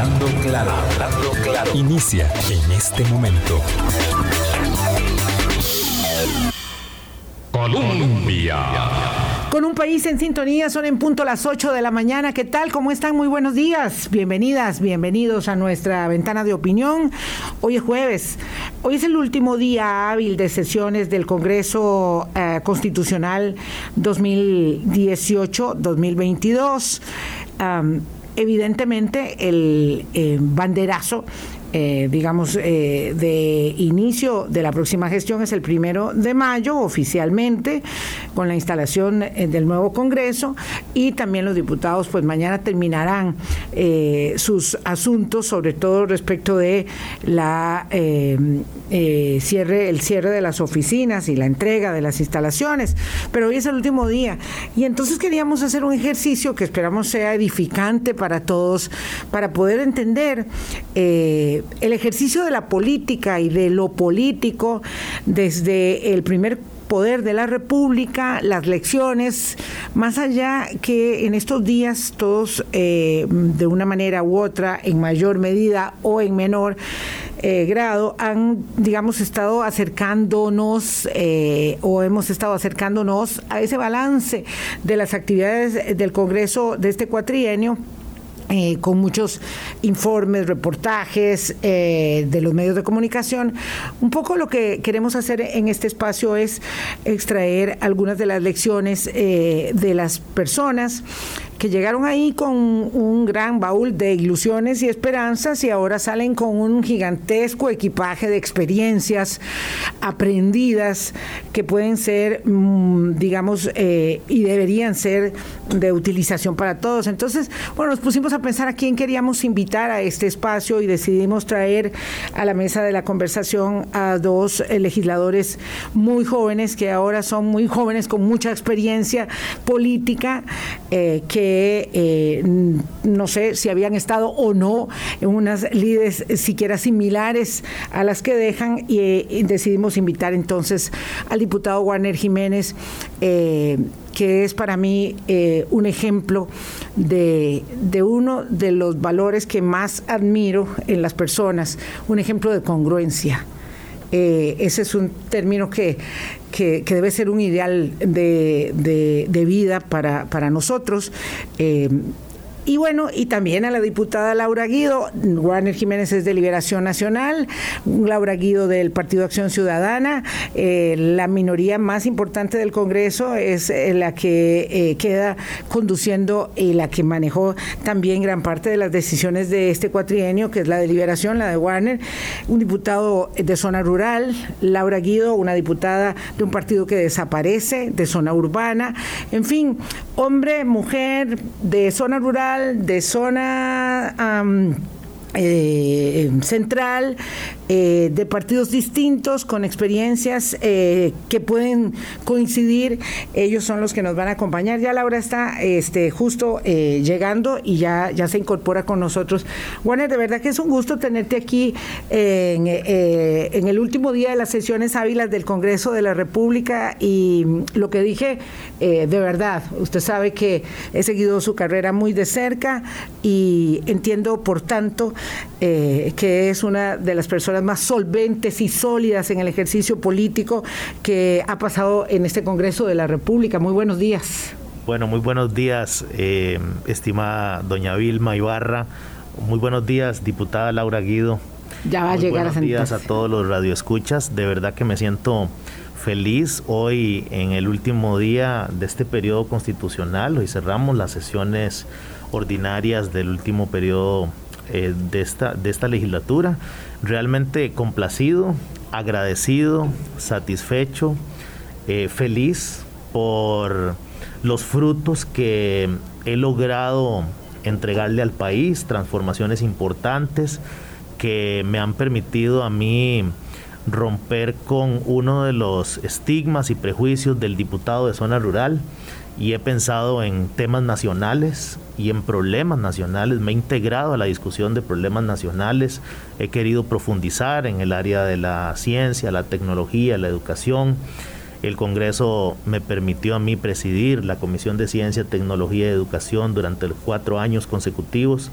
Hablando hablando. Inicia en este momento. Colombia. Con un país en sintonía, son en punto las 8 de la mañana. ¿Qué tal? ¿Cómo están? Muy buenos días. Bienvenidas, bienvenidos a nuestra ventana de opinión. Hoy es jueves. Hoy es el último día hábil de sesiones del Congreso eh, Constitucional 2018-2022. Evidentemente, el eh, banderazo eh, digamos, eh, de inicio de la próxima gestión es el primero de mayo oficialmente con la instalación eh, del nuevo Congreso y también los diputados pues mañana terminarán sus asuntos, sobre todo respecto de la cierre, el cierre de las oficinas y la entrega de las instalaciones. Pero hoy es el último día y entonces queríamos hacer un ejercicio que esperamos sea edificante para todos para poder entender el ejercicio de la política y de lo político desde el primer poder de la República, las lecciones, más allá que en estos días todos eh, de una manera u otra, en mayor medida o en menor eh, grado, han, digamos, estado acercándonos eh, o hemos estado acercándonos a ese balance de las actividades del Congreso de este cuatrienio eh, con muchos informes, reportajes eh, de los medios de comunicación. Un poco lo que queremos hacer en este espacio es extraer algunas de las lecciones eh, de las personas que llegaron ahí con un gran baúl de ilusiones y esperanzas y ahora salen con un gigantesco equipaje de experiencias aprendidas que pueden ser, mm, digamos, eh, y deberían ser de utilización para todos. Entonces, bueno, nos pusimos a pensar a quién queríamos invitar a este espacio y decidimos traer a la mesa de la conversación a dos eh, legisladores muy jóvenes que ahora son muy jóvenes con mucha experiencia política eh, que eh, no sé si habían estado o no en unas líderes siquiera similares a las que dejan y, decidimos invitar entonces al diputado Warner Jiménez. Eh, que es para mí eh, un ejemplo de, uno de los valores que más admiro en las personas, un ejemplo de congruencia. Ese es un término que que, debe ser un ideal de, de, vida para, para nosotros. Eh, y bueno, y también a la diputada Laura Guido, Warner Jiménez es de Liberación Nacional, Laura Guido del Partido Acción Ciudadana, eh, la minoría más importante del Congreso es eh, la que eh, queda conduciendo y la que manejó también gran parte de las decisiones de este cuatrienio, que es la de Liberación, la de Warner, un diputado de zona rural, Laura Guido, una diputada de un partido que desaparece, de zona urbana, en fin, hombre, mujer, de zona rural, de zona eh, central, eh, de partidos distintos, con experiencias eh, que pueden coincidir. Ellos son los que nos van a acompañar. Ya Laura está este, justo llegando y ya, ya se incorpora con nosotros. Warner, de verdad que es un gusto tenerte aquí en, en el último día de las sesiones ávilas del Congreso de la República y lo que dije, de verdad, usted sabe que he seguido su carrera muy de cerca y entiendo, por tanto, eh, que es una de las personas más solventes y sólidas en el ejercicio político que ha pasado en este Congreso de la República. Muy buenos días. Bueno, muy buenos días, eh, estimada doña Vilma Ibarra. Muy buenos días, diputada Laura Guido. Ya va a llegar buenos días a todos los radioescuchas. De verdad que me siento feliz hoy en el último día de este periodo constitucional. Hoy cerramos las sesiones ordinarias del último periodo eh, de, esta, de esta legislatura. Realmente complacido, agradecido, satisfecho, eh, feliz por los frutos que he logrado entregarle al país, transformaciones importantes que me han permitido a mí romper con uno de los estigmas y prejuicios del diputado de zona rural y he pensado en temas nacionales y en problemas nacionales. Me he integrado a la discusión de problemas nacionales. He querido profundizar en el área de la ciencia, la tecnología, la educación. El Congreso me permitió a mí presidir la Comisión de Ciencia, Tecnología y Educación durante cuatro años consecutivos.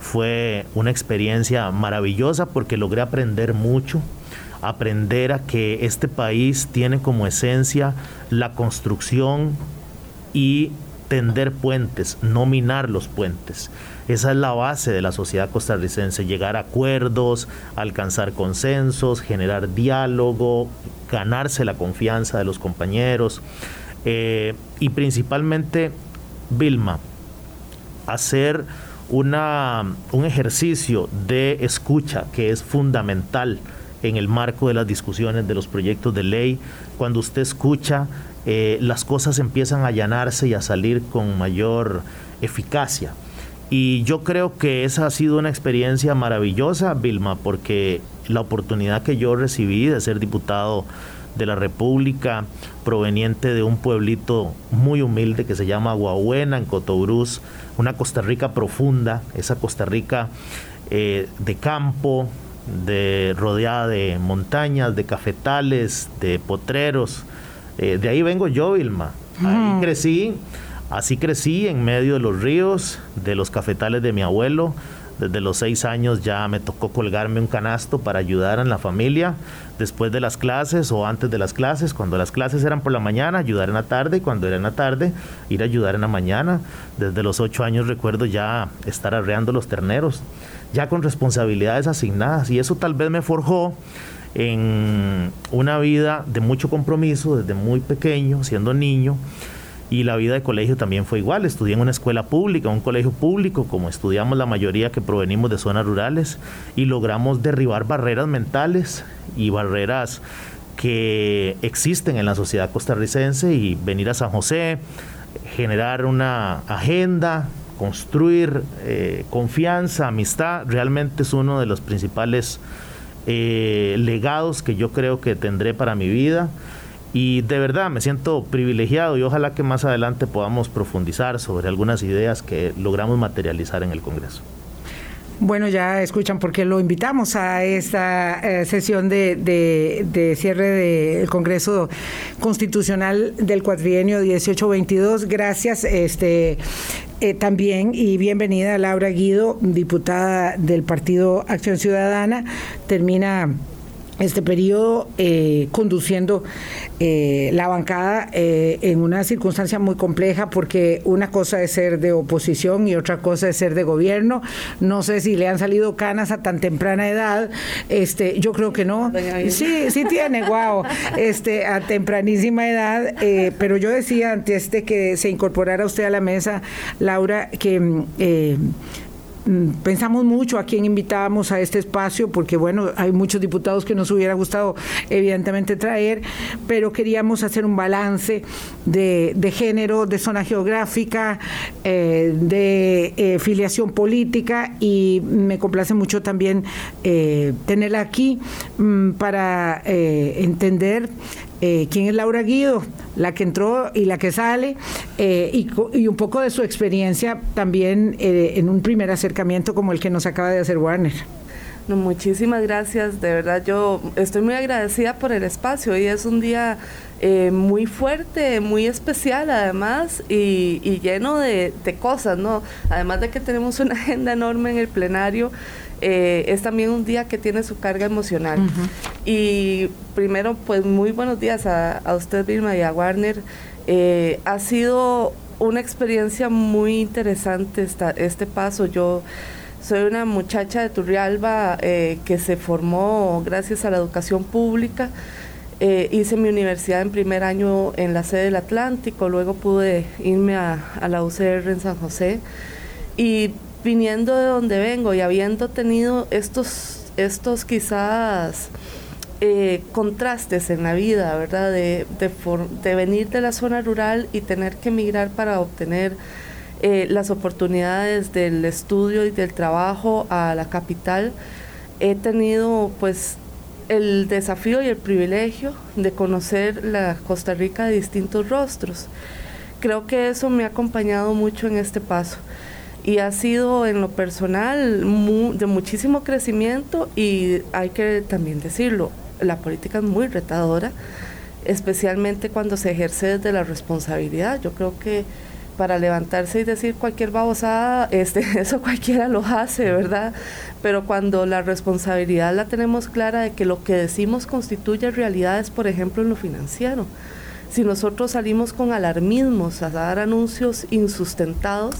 fue una experiencia maravillosa porque logré aprender mucho, aprender a que este país tiene como esencia la construcción y tender puentes, no minar los puentes. Esa es la base de la sociedad costarricense, llegar a acuerdos, alcanzar consensos, generar diálogo, ganarse la confianza de los compañeros eh, y principalmente, Vilma, hacer una, un ejercicio de escucha que es fundamental en el marco de las discusiones de los proyectos de ley. Cuando usted escucha, eh, las cosas empiezan a allanarse y a salir con mayor eficacia. Y yo creo que esa ha sido una experiencia maravillosa, Vilma, porque la oportunidad que yo recibí de ser diputado de la República, proveniente de un pueblito muy humilde que se llama Aguabuena, en Cotobruz, una Costa Rica profunda, esa Costa Rica eh, de campo, de, rodeada de montañas, de cafetales, de potreros. Eh, de ahí vengo yo, Vilma. Ahí crecí, así crecí en medio de los ríos, de los cafetales de mi abuelo. Desde los seis años ya me tocó colgarme un canasto para ayudar en la familia después de las clases o antes de las clases. Cuando las clases eran por la mañana, ayudar en la tarde y cuando era en la tarde, ir a ayudar en la mañana. Desde los ocho años recuerdo ya estar arreando los terneros ya con responsabilidades asignadas. Y eso tal vez me forjó en una vida de mucho compromiso desde muy pequeño, siendo niño. Y la vida de colegio también fue igual. Estudié en una escuela pública, un colegio público, como estudiamos la mayoría que provenimos de zonas rurales, y logramos derribar barreras mentales y barreras que existen en la sociedad costarricense y venir a San José, generar una agenda, construir eh, confianza, amistad, realmente es uno de los principales eh, legados que yo creo que tendré para mi vida. Y de verdad me siento privilegiado y ojalá que más adelante podamos profundizar sobre algunas ideas que logramos materializar en el Congreso. Bueno, ya escuchan por qué lo invitamos a esta eh, sesión de, cierre del Congreso Constitucional del cuatrienio 1822. Gracias este, eh, también y bienvenida Laura Guido, diputada del Partido Acción Ciudadana. Termina este periodo eh, conduciendo eh, la bancada eh, en una circunstancia muy compleja porque una cosa es ser de oposición y otra cosa es ser de gobierno. No sé si le han salido canas a tan temprana edad. Este, yo creo que no. Sí, sí tiene, wow. Este, a tempranísima edad. pero yo decía antes de que se incorporara usted a la mesa, Laura, que Mm, pensamos mucho a quién invitábamos a este espacio, porque bueno, hay muchos diputados que nos hubiera gustado evidentemente traer, pero queríamos hacer un balance de, género, de zona geográfica, eh, de eh, filiación política y me complace mucho también eh, tenerla aquí mm, para entender eh, quién es Laura Guido, la que entró y la que sale, eh, y, un poco de su experiencia también eh, en un primer acercamiento como el que nos acaba de hacer Warner. No, muchísimas gracias, de verdad yo estoy muy agradecida por el espacio. Hoy es un día muy fuerte, muy especial además y, lleno de, cosas, ¿no? Además de que tenemos una agenda enorme en el plenario, eh, es también un día que tiene su carga emocional. Y primero, pues muy buenos días a, usted, Vilma, y a Warner. Eh, ha sido una experiencia muy interesante esta, este paso. Yo soy una muchacha de Turrialba eh, que se formó gracias a la educación pública. hice mi universidad en primer año en la sede del Atlántico, luego pude irme a, a la UCR en San José y viniendo de donde vengo y habiendo tenido estos, estos quizás eh, contrastes en la vida, ¿verdad? De, de, venir de la zona rural y tener que emigrar para obtener eh, las oportunidades del estudio y del trabajo a la capital, he tenido pues el desafío y el privilegio de conocer la Costa Rica de distintos rostros. Creo que eso me ha acompañado mucho en este paso y ha sido en lo personal de muchísimo crecimiento y hay que también decirlo, la política es muy retadora, especialmente cuando se ejerce desde la responsabilidad. Yo creo que para levantarse y decir cualquier babosada, este, eso cualquiera lo hace, ¿verdad? Pero cuando la responsabilidad la tenemos clara de que lo que decimos constituye realidades, por ejemplo, en lo financiero. Si nosotros salimos con alarmismos a dar anuncios insustentados,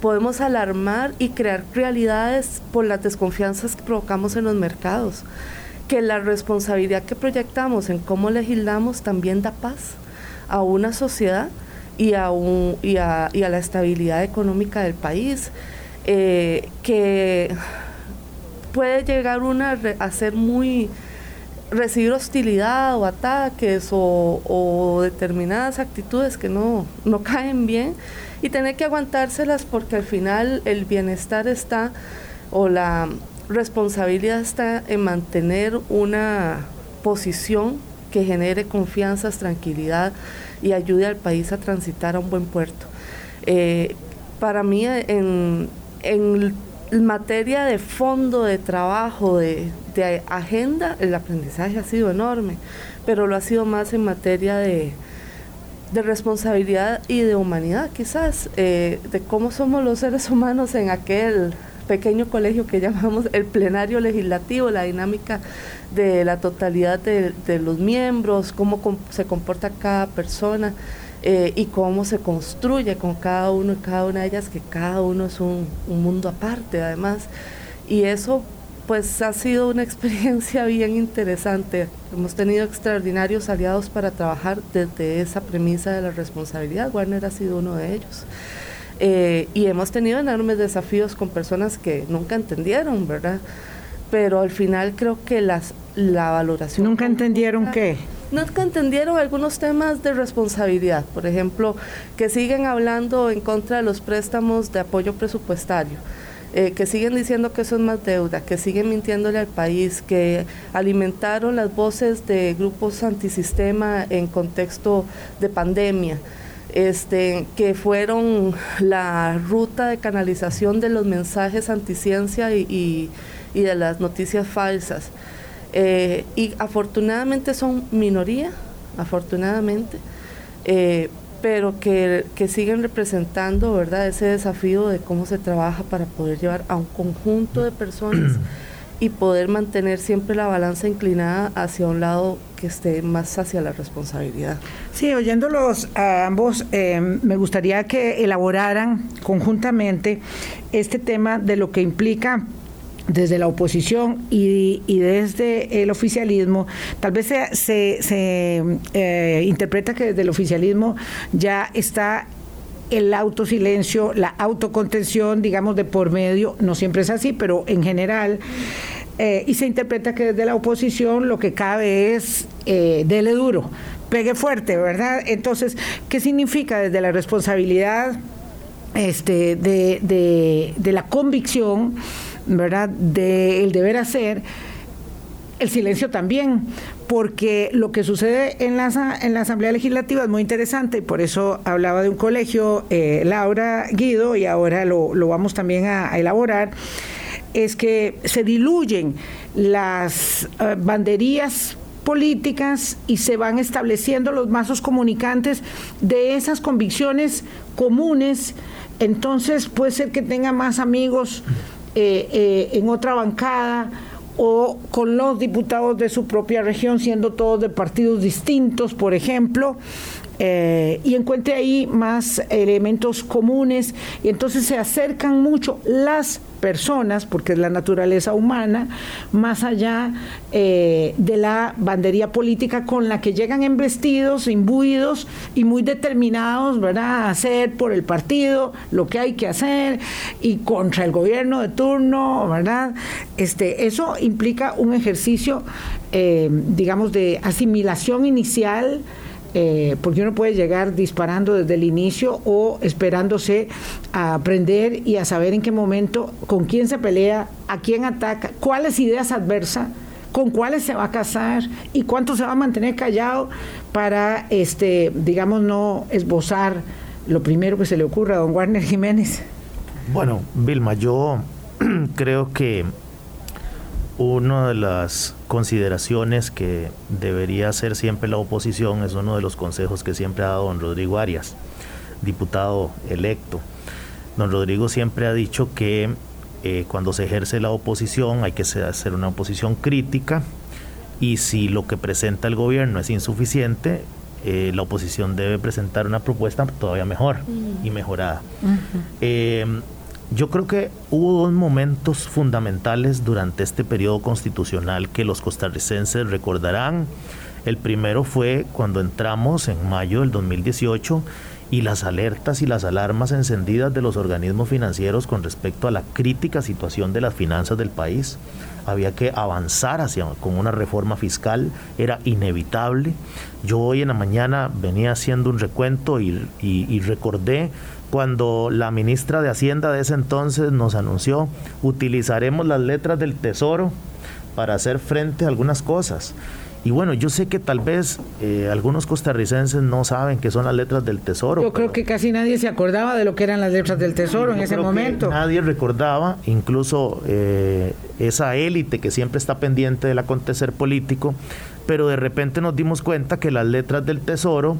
podemos alarmar y crear realidades por las desconfianzas que provocamos en los mercados. Que la responsabilidad que proyectamos en cómo legislamos también da paz a una sociedad y a, la estabilidad económica del país. Eh, que puede llegar una a ser muy recibir hostilidad o ataques o, determinadas actitudes que no, no caen bien y tener que aguantárselas porque al final el bienestar está o la responsabilidad está en mantener una posición que genere confianza, tranquilidad y ayude al país a transitar a un buen puerto. Eh, para mí en, en materia de fondo, de trabajo, de, agenda, el aprendizaje ha sido enorme, pero lo ha sido más en materia de, responsabilidad y de humanidad, quizás, eh, de cómo somos los seres humanos en aquel pequeño colegio que llamamos el plenario legislativo, la dinámica de la totalidad de, de los miembros, cómo se comporta cada persona. Eh, y cómo se construye con cada uno y cada una de ellas, que cada uno es un, mundo aparte además. Y eso pues ha sido una experiencia bien interesante. Hemos tenido extraordinarios aliados para trabajar desde esa premisa de la responsabilidad. Warner ha sido uno de ellos. Eh, y hemos tenido enormes desafíos con personas que nunca entendieron, ¿verdad? Pero al final creo que las, la valoración... ¿Nunca entendieron qué? No entendieron algunos temas de responsabilidad, por ejemplo, que siguen hablando en contra de los préstamos de apoyo presupuestario. Eh, que siguen diciendo que eso es más deuda, que siguen mintiéndole al país, que alimentaron las voces de grupos antisistema en contexto de pandemia, este, que fueron la ruta de canalización de los mensajes anticiencia y de las noticias falsas. Eh, y afortunadamente son minoría, afortunadamente, eh, pero que, siguen representando ¿verdad? ese desafío de cómo se trabaja para poder llevar a un conjunto de personas y poder mantener siempre la balanza inclinada hacia un lado que esté más hacia la responsabilidad. Sí, oyéndolos a ambos, eh, me gustaría que elaboraran conjuntamente este tema de lo que implica desde la oposición y, desde el oficialismo, tal vez se, eh, interpreta que desde el oficialismo ya está el autosilencio, la autocontención, digamos, de por medio, no siempre es así, pero en general, eh, y se interpreta que desde la oposición lo que cabe es eh, dele duro, pegue fuerte, ¿verdad? Entonces, ¿qué significa desde la responsabilidad este, de, de la convicción? ¿Verdad?, del deber hacer, el silencio también, porque lo que sucede en la, en la Asamblea Legislativa es muy interesante y por eso hablaba de un colegio, eh, Laura Guido, y ahora lo, vamos también a, elaborar, es que se diluyen las eh, banderías políticas y se van estableciendo los mazos comunicantes de esas convicciones comunes, entonces puede ser que tenga más amigos eh, eh, en otra bancada o con los diputados de su propia región, siendo todos de partidos distintos, por ejemplo, eh, y encuentre ahí más elementos comunes y entonces se acercan mucho las personas, porque es la naturaleza humana, más allá eh, de la bandería política con la que llegan embestidos, imbuidos y muy determinados, ¿verdad?, a hacer por el partido lo que hay que hacer y contra el gobierno de turno, ¿verdad? Este, eso implica un ejercicio, eh, digamos, de asimilación inicial eh, porque uno puede llegar disparando desde el inicio o esperándose a aprender y a saber en qué momento, con quién se pelea, a quién ataca, cuáles ideas adversas con cuáles se va a casar y cuánto se va a mantener callado para, este, digamos, no esbozar lo primero que se le ocurra a don Warner Jiménez. Bueno, Vilma, yo creo que una de las consideraciones que debería hacer siempre la oposición es uno de los consejos que siempre ha dado don Rodrigo Arias. diputado electo. Don Rodrigo siempre ha dicho que eh, cuando se ejerce la oposición hay que hacer una oposición crítica y si lo que presenta el gobierno es insuficiente, eh, la oposición debe presentar una propuesta todavía mejor y mejorada. Eh, yo creo que hubo dos momentos fundamentales durante este periodo constitucional que los costarricenses recordarán. El primero fue cuando entramos en mayo del 2018 y las alertas y las alarmas encendidas de los organismos financieros con respecto a la crítica situación de las finanzas del país había que avanzar hacia con una reforma fiscal, era inevitable. Yo hoy en la mañana venía haciendo un recuento y, y, recordé cuando la ministra de Hacienda de ese entonces nos anunció utilizaremos las letras del Tesoro para hacer frente a algunas cosas. Y bueno, yo sé que tal vez eh, algunos costarricenses no saben qué son las letras del tesoro. Yo creo que casi nadie se acordaba de lo que eran las letras del tesoro en ese momento. nadie recordaba, incluso eh, esa élite que siempre está pendiente del acontecer político, pero de repente nos dimos cuenta que las letras del tesoro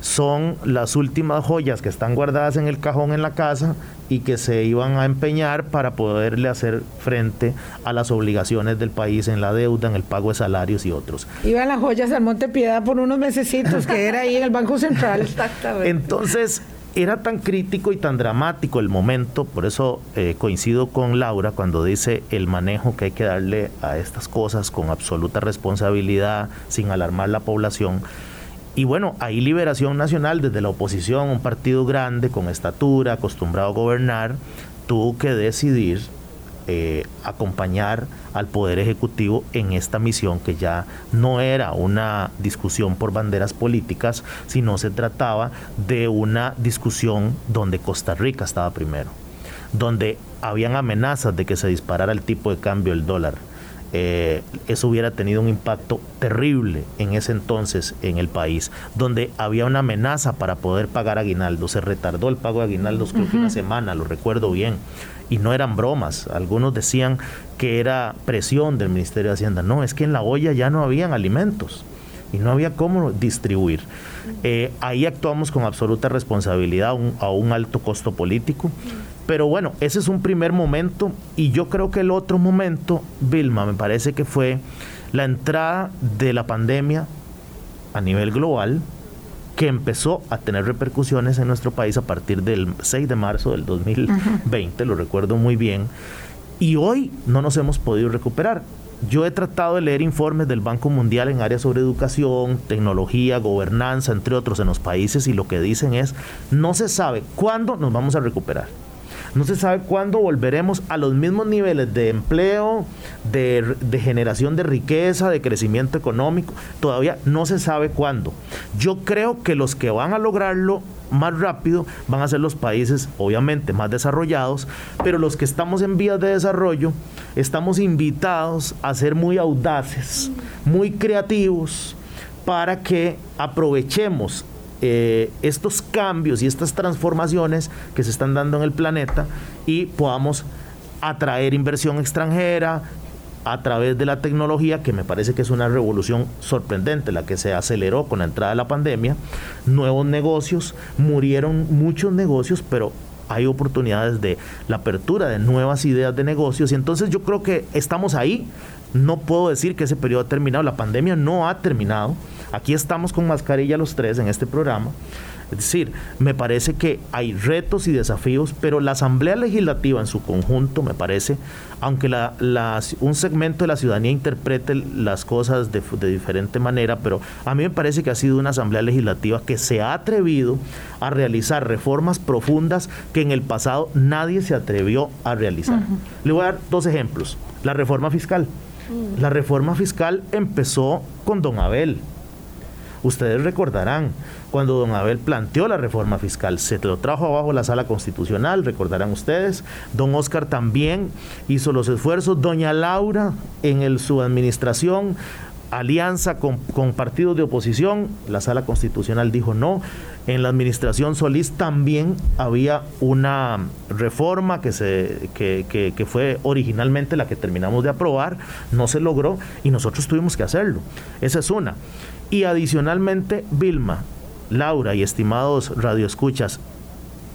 son las últimas joyas que están guardadas en el cajón en la casa y que se iban a empeñar para poderle hacer frente a las obligaciones del país en la deuda, en el pago de salarios y otros. Iban las joyas al Monte Piedad por unos mesecitos que era ahí en el Banco Central. Exactamente. Entonces, era tan crítico y tan dramático el momento, por eso eh, coincido con Laura cuando dice el manejo que hay que darle a estas cosas con absoluta responsabilidad, sin alarmar la población. Y bueno, ahí Liberación Nacional, desde la oposición, un partido grande, con estatura, acostumbrado a gobernar, tuvo que decidir eh, acompañar al Poder Ejecutivo en esta misión que ya no era una discusión por banderas políticas, sino se trataba de una discusión donde Costa Rica estaba primero, donde habían amenazas de que se disparara el tipo de cambio del dólar eh, eso hubiera tenido un impacto terrible en ese entonces en el país, donde había una amenaza para poder pagar aguinaldo. Se retardó el pago de aguinaldos creo que una semana, lo recuerdo bien. Y no eran bromas. Algunos decían que era presión del Ministerio de Hacienda. No, es que en la olla ya no habían alimentos y no había cómo distribuir. Eh, ahí actuamos con absoluta responsabilidad a un alto costo político. Pero bueno, ese es un primer momento y yo creo que el otro momento, Vilma, me parece que fue la entrada de la pandemia a nivel global que empezó a tener repercusiones en nuestro país a partir del 6 de marzo del 2020, lo recuerdo muy bien, y hoy no nos hemos podido recuperar. Yo he tratado de leer informes del Banco Mundial en áreas sobre educación, tecnología, gobernanza, entre otros en los países y lo que dicen es, no se sabe cuándo nos vamos a recuperar. No se sabe cuándo volveremos a los mismos niveles de empleo, de, generación de riqueza, de crecimiento económico. Todavía no se sabe cuándo. Yo creo que los que van a lograrlo más rápido van a ser los países obviamente más desarrollados, pero los que estamos en vías de desarrollo estamos invitados a ser muy audaces, muy creativos para que aprovechemos eh, estos cambios y estas transformaciones que se están dando en el planeta y podamos atraer inversión extranjera a través de la tecnología, que me parece que es una revolución sorprendente, la que se aceleró con la entrada de la pandemia, nuevos negocios, murieron muchos negocios, pero hay oportunidades de la apertura de nuevas ideas de negocios. Y entonces yo creo que estamos ahí, no puedo decir que ese periodo ha terminado, la pandemia no ha terminado, Aquí estamos con mascarilla los tres en este programa. Es decir, me parece que hay retos y desafíos, pero la Asamblea Legislativa en su conjunto, me parece, aunque la, un segmento de la ciudadanía interprete las cosas de, de, diferente manera, pero a mí me parece que ha sido una Asamblea Legislativa que se ha atrevido a realizar reformas profundas que en el pasado nadie se atrevió a realizar. Le voy a dar dos ejemplos. La reforma fiscal. Mm. La reforma fiscal empezó con don Abel Ustedes recordarán cuando don Abel planteó la reforma fiscal, se lo trajo abajo la sala constitucional, recordarán ustedes. Don Oscar también hizo los esfuerzos. Doña Laura en su administración alianza con, partidos de oposición, la sala constitucional dijo no. En la administración Solís también había una reforma que, se, que, que, fue originalmente la que terminamos de aprobar, no se logró y nosotros tuvimos que hacerlo. Esa es una. Y adicionalmente, Vilma, Laura y estimados radioescuchas,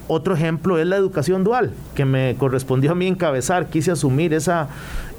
otro ejemplo es la educación dual, que me correspondió a mí encabezar, quise asumir esa,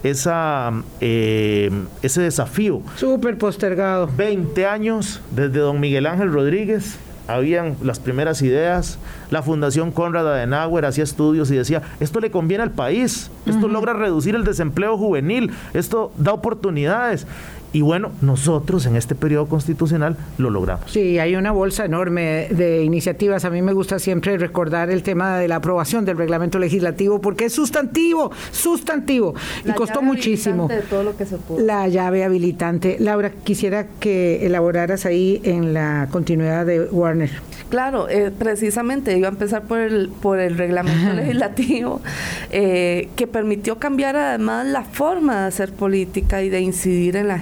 esa, eh, ese desafío. Súper postergado. 20 años desde don Miguel Ángel Rodríguez, habían las primeras ideas, la Fundación Conrad Adenauer hacía estudios y decía, esto le conviene al país, esto logra reducir el desempleo juvenil, esto da oportunidades. Y bueno, nosotros en este periodo constitucional lo logramos. Sí, hay una bolsa enorme de iniciativas. A mí me gusta siempre recordar el tema de la aprobación del reglamento legislativo porque es sustantivo, sustantivo. y costó muchísimo. De todo lo que se pudo. La llave habilitante. Laura, quisiera que elaboraras ahí en la continuidad de Warner. Claro, eh, precisamente iba a empezar por el, por el reglamento legislativo eh, que permitió cambiar además la forma de hacer política y de incidir en la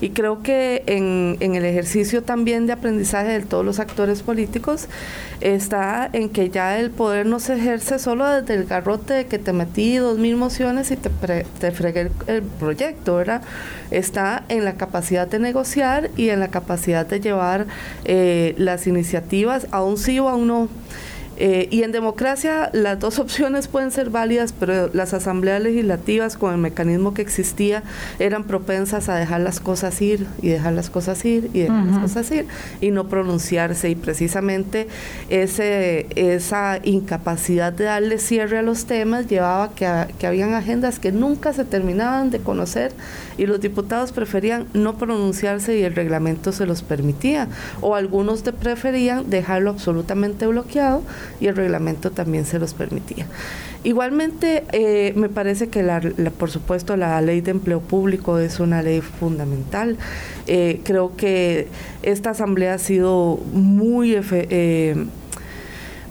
Y creo que en, el ejercicio también de aprendizaje de todos los actores políticos está en que ya el poder no se ejerce solo desde el garrote de que te metí dos mil mociones y te, te fregué el, el proyecto, ¿verdad? Está en la capacidad de negociar y en la capacidad de llevar eh, las iniciativas a un sí o a un no. Eh, y en democracia las dos opciones pueden ser válidas, pero las asambleas legislativas con el mecanismo que existía eran propensas a dejar las cosas ir y dejar las cosas ir y dejar las cosas ir y no pronunciarse. Y precisamente ese, esa incapacidad de darle cierre a los temas llevaba que, a, que habían agendas que nunca se terminaban de conocer y los diputados preferían no pronunciarse y el reglamento se los permitía. O algunos de preferían dejarlo absolutamente bloqueado y el reglamento también se los permitía. Igualmente, eh, me parece que, la, la, por supuesto, la ley de empleo público es una ley fundamental. Eh, creo que esta asamblea ha sido muy... Eh,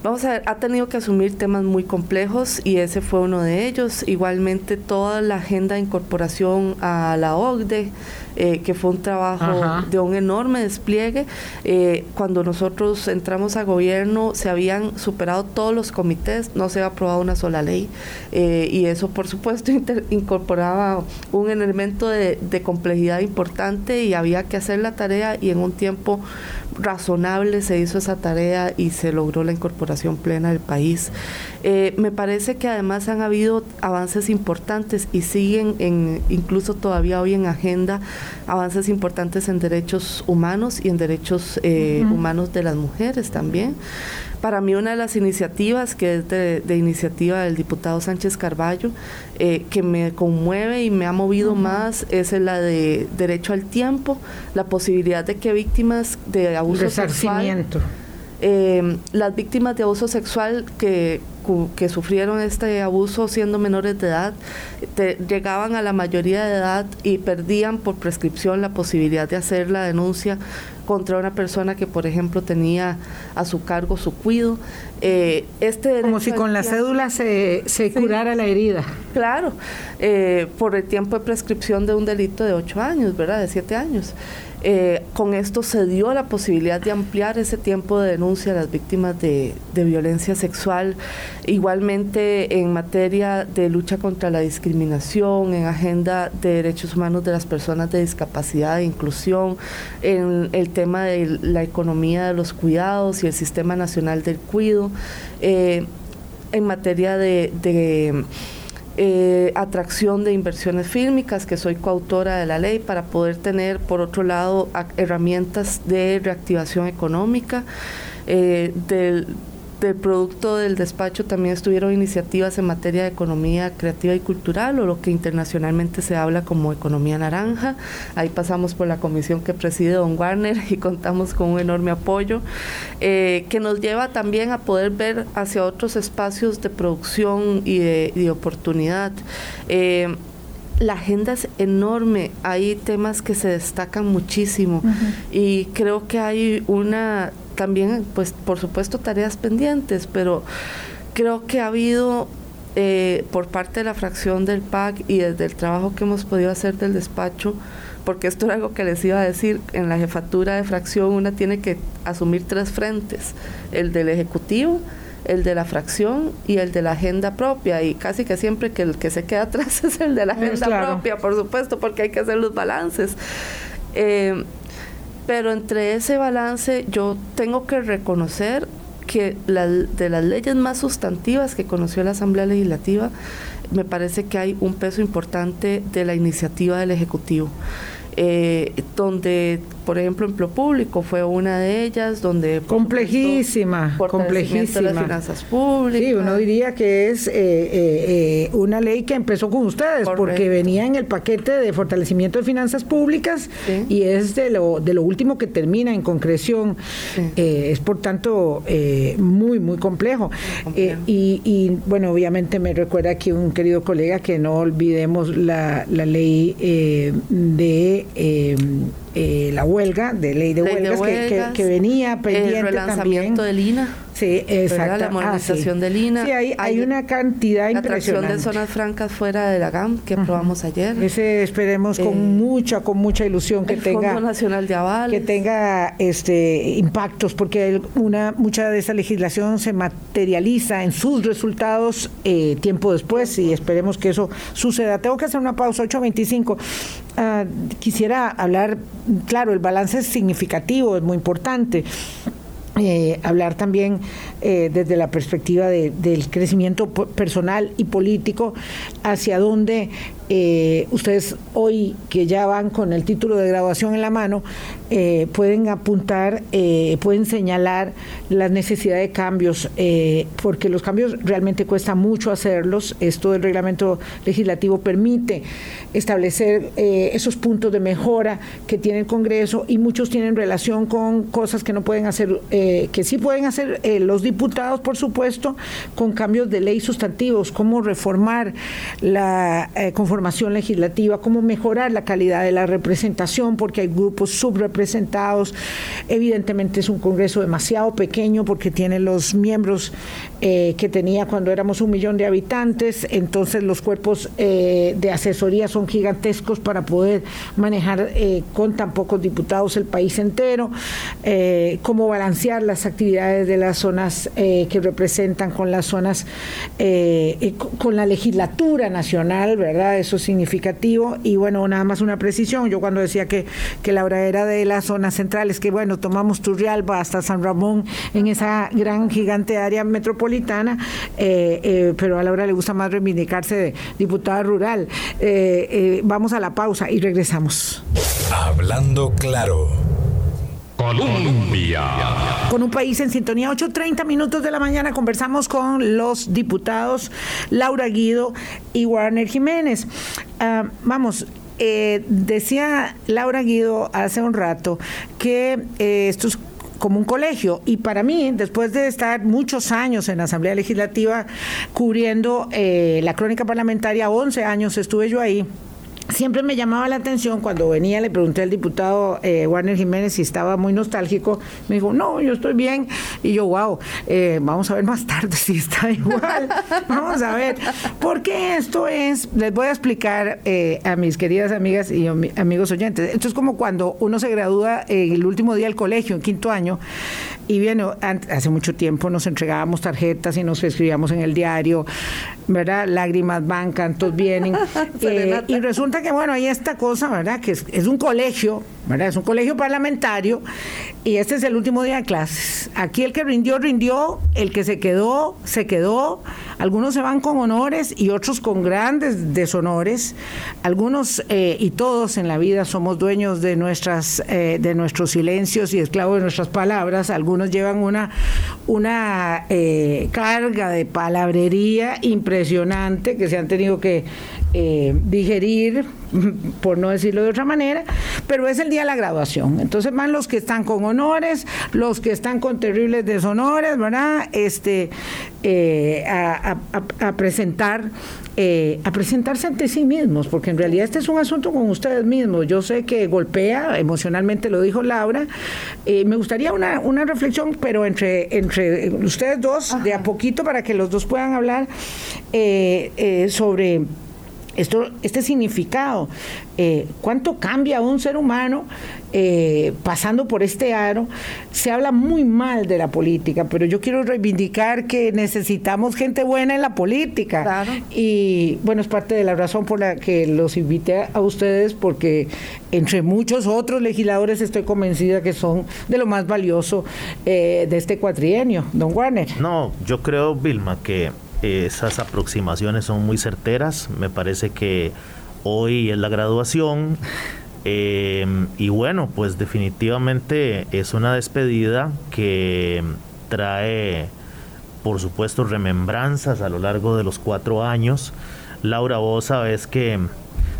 vamos a ver, ha tenido que asumir temas muy complejos y ese fue uno de ellos. Igualmente toda la agenda de incorporación a la OCDE, eh, que fue un trabajo Ajá. de un enorme despliegue. Eh, cuando nosotros entramos a gobierno se habían superado todos los comités, no se había aprobado una sola ley eh, y eso por supuesto incorporaba un elemento de, de complejidad importante y había que hacer la tarea y en un tiempo razonable se hizo esa tarea y se logró la incorporación plena del país. Me parece que además han habido avances importantes y siguen en, incluso todavía hoy en agenda, avances importantes en derechos humanos y en derechos eh, uh -huh. humanos de las mujeres también. Para mí una de las iniciativas, que es de, de iniciativa del diputado Sánchez Carballo, eh, que me conmueve y me ha movido uh -huh. más, es la de derecho al tiempo, la posibilidad de que víctimas de abuso sexual... Eh, las víctimas de abuso sexual que, que sufrieron este abuso siendo menores de edad te, llegaban a la mayoría de edad y perdían por prescripción la posibilidad de hacer la denuncia contra una persona que, por ejemplo, tenía a su cargo su cuido. Eh, este Como si con la cédula se, se sí, curara la herida. Claro, eh, por el tiempo de prescripción de un delito de ocho años, ¿verdad? De siete años. Eh, con esto se dio la posibilidad de ampliar ese tiempo de denuncia a las víctimas de, de, violencia sexual. Igualmente en materia de lucha contra la discriminación, en agenda de derechos humanos de las personas de discapacidad e inclusión, en el tema de la economía de los cuidados y el Sistema Nacional del Cuido, eh, en materia de, eh, atracción de inversiones fílmicas, que soy coautora de la ley, para poder tener, por otro lado, herramientas de reactivación económica, eh, del del producto del despacho también estuvieron iniciativas en materia de economía creativa y cultural o lo que internacionalmente se habla como economía naranja. Ahí pasamos por la comisión que preside don Warner y contamos con un enorme apoyo eh, que nos lleva también a poder ver hacia otros espacios de producción y de, y de oportunidad. Eh, la agenda es enorme, hay temas que se destacan muchísimo uh -huh. y creo que hay una también, pues por supuesto, tareas pendientes, pero creo que ha habido eh, por parte de la fracción del PAC y desde el trabajo que hemos podido hacer del despacho, porque esto era algo que les iba a decir, en la jefatura de fracción una tiene que asumir tres frentes, el del Ejecutivo, el de la fracción y el de la agenda propia y casi que siempre que el que se queda atrás es el de la agenda claro. propia, por supuesto, porque hay que hacer los balances. Eh, pero entre ese balance yo tengo que reconocer que de las leyes más sustantivas que conoció la Asamblea Legislativa, me parece que hay un peso importante de la iniciativa del Ejecutivo. Eh, donde, por ejemplo, empleo público fue una de ellas, donde... Complejísima, complejísima. las finanzas públicas. Sí, uno diría que es eh, eh, una ley que empezó con ustedes, porque venía en el paquete de fortalecimiento de finanzas públicas y es de lo, de lo último que termina en concreción. es, por tanto, muy, muy complejo. Y, y, bueno, obviamente me recuerda aquí un querido colega que no olvidemos la, la ley de eh, la huelga, de ley de huelgas, que, venía pendiente el relanzamiento también. del INA. Sí, exacto. La modernización del INA. Sí, hay, hay, una cantidad la impresionante. de zonas francas fuera de la GAM que aprobamos ayer. Ese esperemos con eh, mucha, con mucha ilusión que tenga. Fondo Nacional de Avales. Que tenga este impactos, porque una mucha de esa legislación se materializa en sus resultados eh, tiempo después y esperemos que eso suceda. Tengo que hacer una pausa, 8.25. Ah, quisiera hablar, claro, el balance es significativo, es muy importante. Eh, hablar también eh, desde la perspectiva del crecimiento personal y político, hacia dónde eh, ustedes hoy que ya van con el título de graduación en la mano, pueden apuntar, pueden señalar la necesidad de cambios, porque los cambios realmente cuesta mucho hacerlos. Esto del reglamento legislativo permite establecer esos puntos de mejora que tiene el Congreso y muchos tienen relación con cosas que no pueden hacer eh, que sí pueden hacer eh, los diputados, por supuesto, con cambios de ley sustantivos, cómo reformar la eh, legislativa, cómo mejorar la calidad de la representación, porque hay grupos subrepresentados. Evidentemente es un Congreso demasiado pequeño porque tiene los miembros que tenía cuando éramos un millón de habitantes, entonces los cuerpos de asesoría son gigantescos para poder manejar con tan pocos diputados el país entero, cómo balancear las actividades de las zonas eh, que representan con las zonas, eh, eh, con la legislatura nacional, ¿verdad? Eso es significativo. Y bueno, nada más una precisión. Yo cuando decía que, que la hora era de las zonas centrales, que bueno, tomamos Turrialba hasta San Ramón en esa gran, gigante área metropolitana, pero a Laura le gusta más reivindicarse de diputada rural. vamos a la pausa y regresamos. Hablando claro. Colombia. Con un país en sintonía, 8.30 minutos de la mañana conversamos con los diputados Laura Guido y Warner Jiménez. Ah, vamos, eh, decía Laura Guido hace un rato que eh, esto es como un colegio. Y para mí, después de estar muchos años en la Asamblea Legislativa cubriendo eh, la crónica parlamentaria, 11 años estuve yo ahí siempre me llamaba la atención cuando venía, le pregunté al diputado eh, Warner Jiménez si estaba muy nostálgico, me dijo, no, yo estoy bien, y yo, wow, eh, vamos a ver más tarde si está igual, vamos a ver, porque esto es, les voy a explicar eh, a mis queridas amigas y amigos oyentes, esto es como cuando uno se gradúa en el último día del colegio, en quinto año, y bien, hace mucho tiempo nos entregábamos tarjetas y nos escribíamos en el diario, ¿verdad? Lágrimas van, cantos vienen. Eh, y resulta que, bueno, hay esta cosa, ¿verdad? Que es, es, un colegio, Es un colegio parlamentario y este es el último día de clases. Aquí el que rindió, rindió, el que se quedó, se quedó. Algunos se van con honores y otros con grandes deshonores. Algunos eh, y todos en la vida somos dueños de, nuestras, eh, de nuestros silencios y esclavos de nuestras palabras. Algunos llevan una, una carga de palabrería impresionante que se han tenido que eh, digerir, por no decirlo de otra manera, pero es el día la graduación. Entonces van los que están con honores, los que están con terribles deshonores, ¿verdad? Este, eh, a, presentar, eh, a presentarse ante sí mismos, porque en realidad este es un asunto con ustedes mismos. Yo sé que golpea, emocionalmente lo dijo Laura. me gustaría una, una reflexión, pero entre, entre ustedes dos, de a poquito, para que los dos puedan hablar sobre esto, este significado. Eh, ¿Cuánto cambia un ser humano eh, pasando por este aro? Se habla muy mal de la política, pero yo quiero reivindicar que necesitamos gente buena en la política. Y bueno, es parte de la razón por la que los invité a ustedes, porque entre muchos otros legisladores estoy convencida que son de lo más valioso eh, de este cuatrienio. Don Warner. No, yo creo, Vilma, que esas aproximaciones son muy certeras. Me parece que hoy es la graduación. Eh, y bueno, pues definitivamente es una despedida que trae, por supuesto, remembranzas a lo largo de los cuatro años. Laura, vos sabes que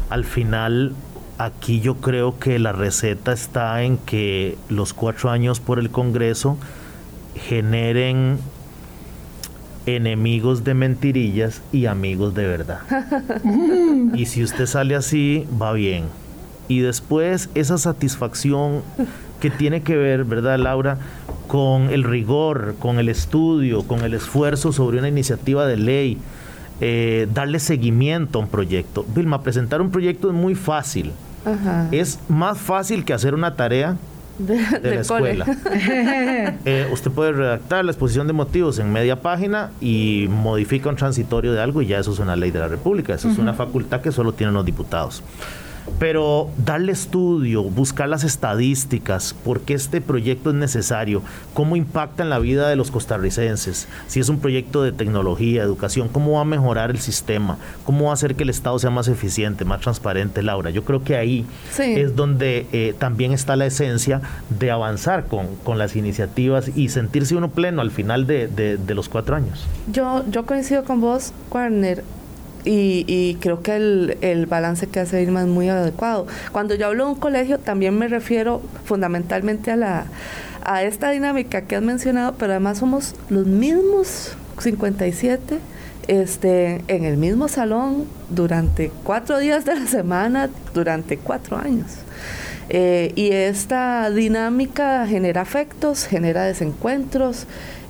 al final aquí yo creo que la receta está en que los cuatro años por el Congreso generen enemigos de mentirillas y amigos de verdad. y si usted sale así, va bien. Y después esa satisfacción que tiene que ver, ¿verdad, Laura? Con el rigor, con el estudio, con el esfuerzo sobre una iniciativa de ley, eh, darle seguimiento a un proyecto. Vilma, presentar un proyecto es muy fácil. Es más fácil que hacer una tarea de, la escuela. Eh, usted puede redactar la exposición de motivos en media página y modifica un transitorio de algo y ya eso es una ley de la República. Eso es una facultad que solo tienen los diputados. Pero darle estudio, buscar las estadísticas, por qué este proyecto es necesario, cómo impacta en la vida de los costarricenses, si es un proyecto de tecnología, educación, cómo va a mejorar el sistema, cómo va a hacer que el Estado sea más eficiente, más transparente, Laura. Yo creo que ahí es donde eh, también está la esencia de avanzar con, con, las iniciativas y sentirse uno pleno al final de, de, de los cuatro años. Yo, yo coincido con vos, Warner y, creo que el, balance que hace Irma es muy adecuado. Cuando yo hablo de un colegio, también me refiero fundamentalmente a, la, a esta dinámica que has mencionado, pero además somos los mismos 57 este, en el mismo salón durante cuatro días de la semana, durante cuatro años. Eh, y esta dinámica genera afectos, genera desencuentros,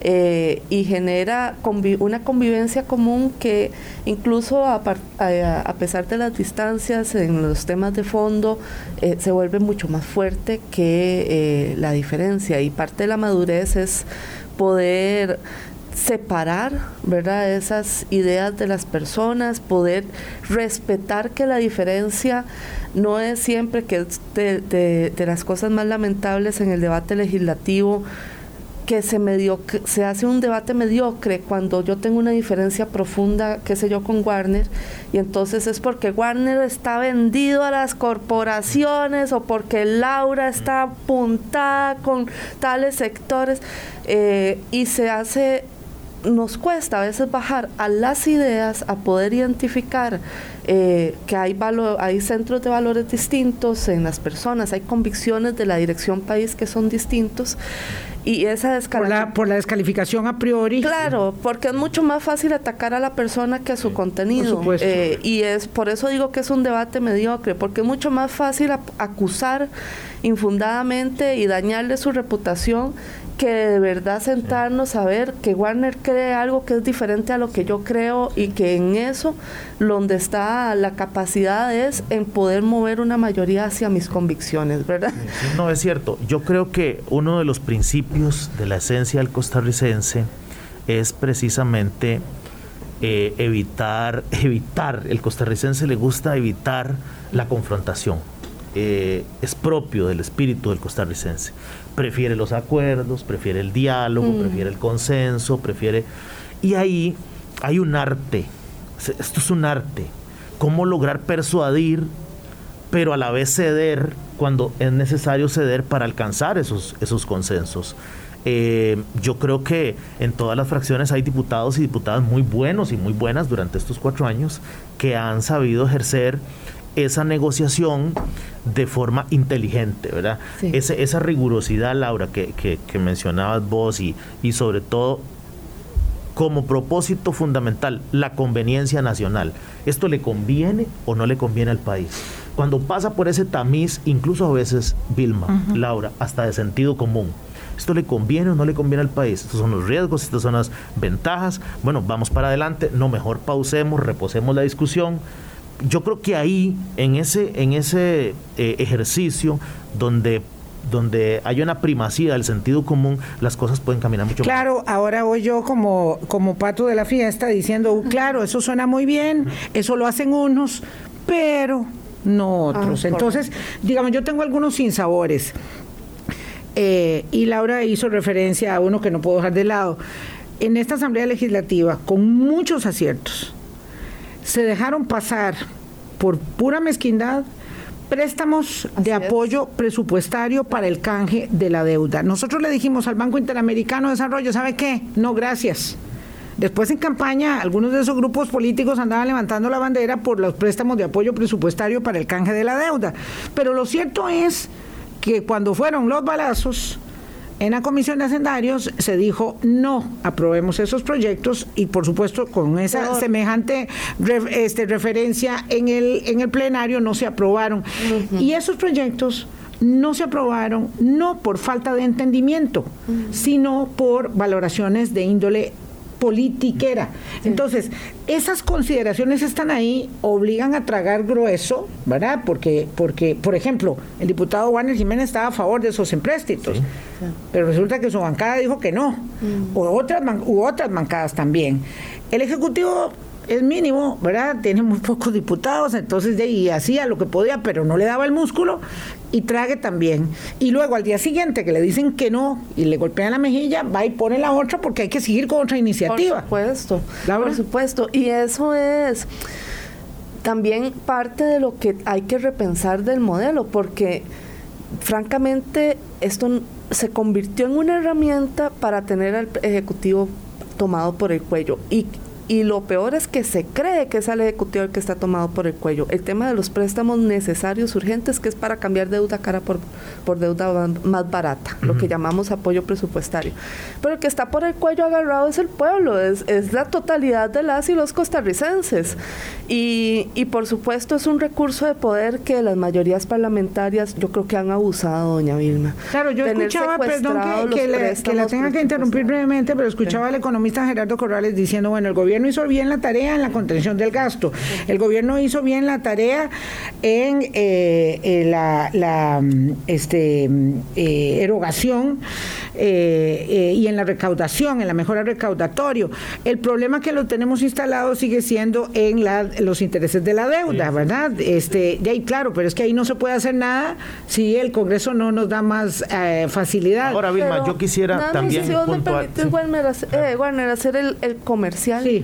eh, y genera una convivencia común que incluso a, pesar de las distancias en los temas de fondo eh, se vuelve mucho más fuerte que eh, la diferencia. Y parte de la madurez es poder separar, ¿verdad? Esas ideas de las personas, poder respetar que la diferencia no es siempre que es de, las cosas más lamentables en el debate legislativo, que se, se hace un debate mediocre cuando yo tengo una diferencia profunda, qué sé yo, con Warner, y entonces es porque Warner está vendido a las corporaciones o porque Laura está apuntada con tales sectores, eh, y se hace nos cuesta a veces bajar a las ideas, a poder identificar eh, que hay, valor, hay centros de valores distintos en las personas, hay convicciones de la dirección país que son distintos y esa por la, por la descalificación a priori. Claro, porque es mucho más fácil atacar a la persona que a su contenido. Eh, y es por eso digo que es un debate mediocre, porque es mucho más fácil acusar infundadamente y dañarle su reputación que de verdad sentarnos a ver que Warner cree algo que es diferente a lo que yo creo y que en eso donde está la capacidad es en poder mover una mayoría hacia mis convicciones, ¿verdad? No, es cierto. Yo creo que uno de los principios de la esencia del costarricense es precisamente eh, evitar, evitar, el costarricense le gusta evitar la confrontación. Eh, es propio del espíritu del costarricense prefiere los acuerdos, prefiere el diálogo, mm. prefiere el consenso, prefiere... Y ahí hay un arte, esto es un arte, cómo lograr persuadir, pero a la vez ceder cuando es necesario ceder para alcanzar esos, esos consensos. Eh, yo creo que en todas las fracciones hay diputados y diputadas muy buenos y muy buenas durante estos cuatro años que han sabido ejercer esa negociación de forma inteligente, ¿verdad? esa rigurosidad, Laura, que, que, mencionabas vos y, y sobre todo como propósito fundamental, la conveniencia nacional. ¿Esto le conviene o no le conviene al país? Cuando pasa por ese tamiz, incluso a veces, Vilma, Laura, hasta de sentido común, ¿esto le conviene o no le conviene al país? Estos son los riesgos, estas son las ventajas. Bueno, vamos para adelante, no, mejor pausemos, reposemos la discusión yo creo que ahí, en ese, en ese eh, ejercicio donde donde hay una primacía del sentido común, las cosas pueden caminar mucho claro, Claro, ahora voy yo como, como pato de la fiesta diciendo, claro, eso suena muy bien, eso lo hacen unos, pero no otros. Ah, Entonces, digamos, yo tengo algunos sinsabores. Eh, y Laura hizo referencia a uno que no puedo dejar de lado. En esta Asamblea Legislativa, con muchos aciertos, se dejaron pasar por pura mezquindad préstamos de apoyo presupuestario para el canje de la deuda. Nosotros le dijimos al Banco Interamericano de Desarrollo, ¿sabe qué? No, gracias. Después en campaña, algunos de esos grupos políticos andaban levantando la bandera por los préstamos de apoyo presupuestario para el canje de la deuda. Pero lo cierto es que cuando fueron los balazos, en la Comisión de Hacendarios se dijo no aprobemos esos proyectos y por supuesto con esa semejante este, referencia en el, en el plenario no se aprobaron. Y esos proyectos no se aprobaron no por falta de entendimiento, sino por valoraciones de índole politiquera. Entonces, esas consideraciones están ahí, obligan a tragar grueso, ¿verdad? Porque, porque por ejemplo, el diputado Warner Jiménez estaba a favor de esos empréstitos, pero resulta que su bancada dijo que no, mm. o otras, u otras bancadas también. El Ejecutivo es mínimo, ¿verdad? Tiene muy pocos diputados, entonces de ahí hacía lo que podía, pero no le daba el músculo y trague también. Y luego al día siguiente que le dicen que no y le golpean la mejilla, va y pone la otra porque hay que seguir con otra iniciativa. Por supuesto, por supuesto. Y eso es también parte de lo que hay que repensar del modelo, porque francamente esto se convirtió en una herramienta para tener al Ejecutivo tomado por el cuello. Y y lo peor es que se cree que es el ejecutivo el que está tomado por el cuello. El tema de los préstamos necesarios, urgentes, que es para cambiar deuda cara por, por deuda más barata, lo que llamamos apoyo presupuestario. Pero el que está por el cuello agarrado es el pueblo, es, es la totalidad de las y los costarricenses. Y, y por supuesto es un recurso de poder que las mayorías parlamentarias yo creo que han abusado, doña Vilma. Claro, yo escuchaba, perdón que, la tenga que interrumpir brevemente, pero escuchaba al economista Gerardo Corrales diciendo, bueno, el gobierno gobierno hizo bien la tarea en la contención del gasto. El gobierno hizo bien la tarea en eh, eh, la, este, eh, erogación y en la recaudación, en la mejora recaudatorio. El problema que lo tenemos instalado sigue siendo en los intereses de la deuda, ¿verdad? Este, y ahí, claro, pero es que ahí no se puede hacer nada si el Congreso no nos da más facilidad. Ahora, Vilma, yo quisiera también. Si vos me permites, hacer el, el comercial. Sí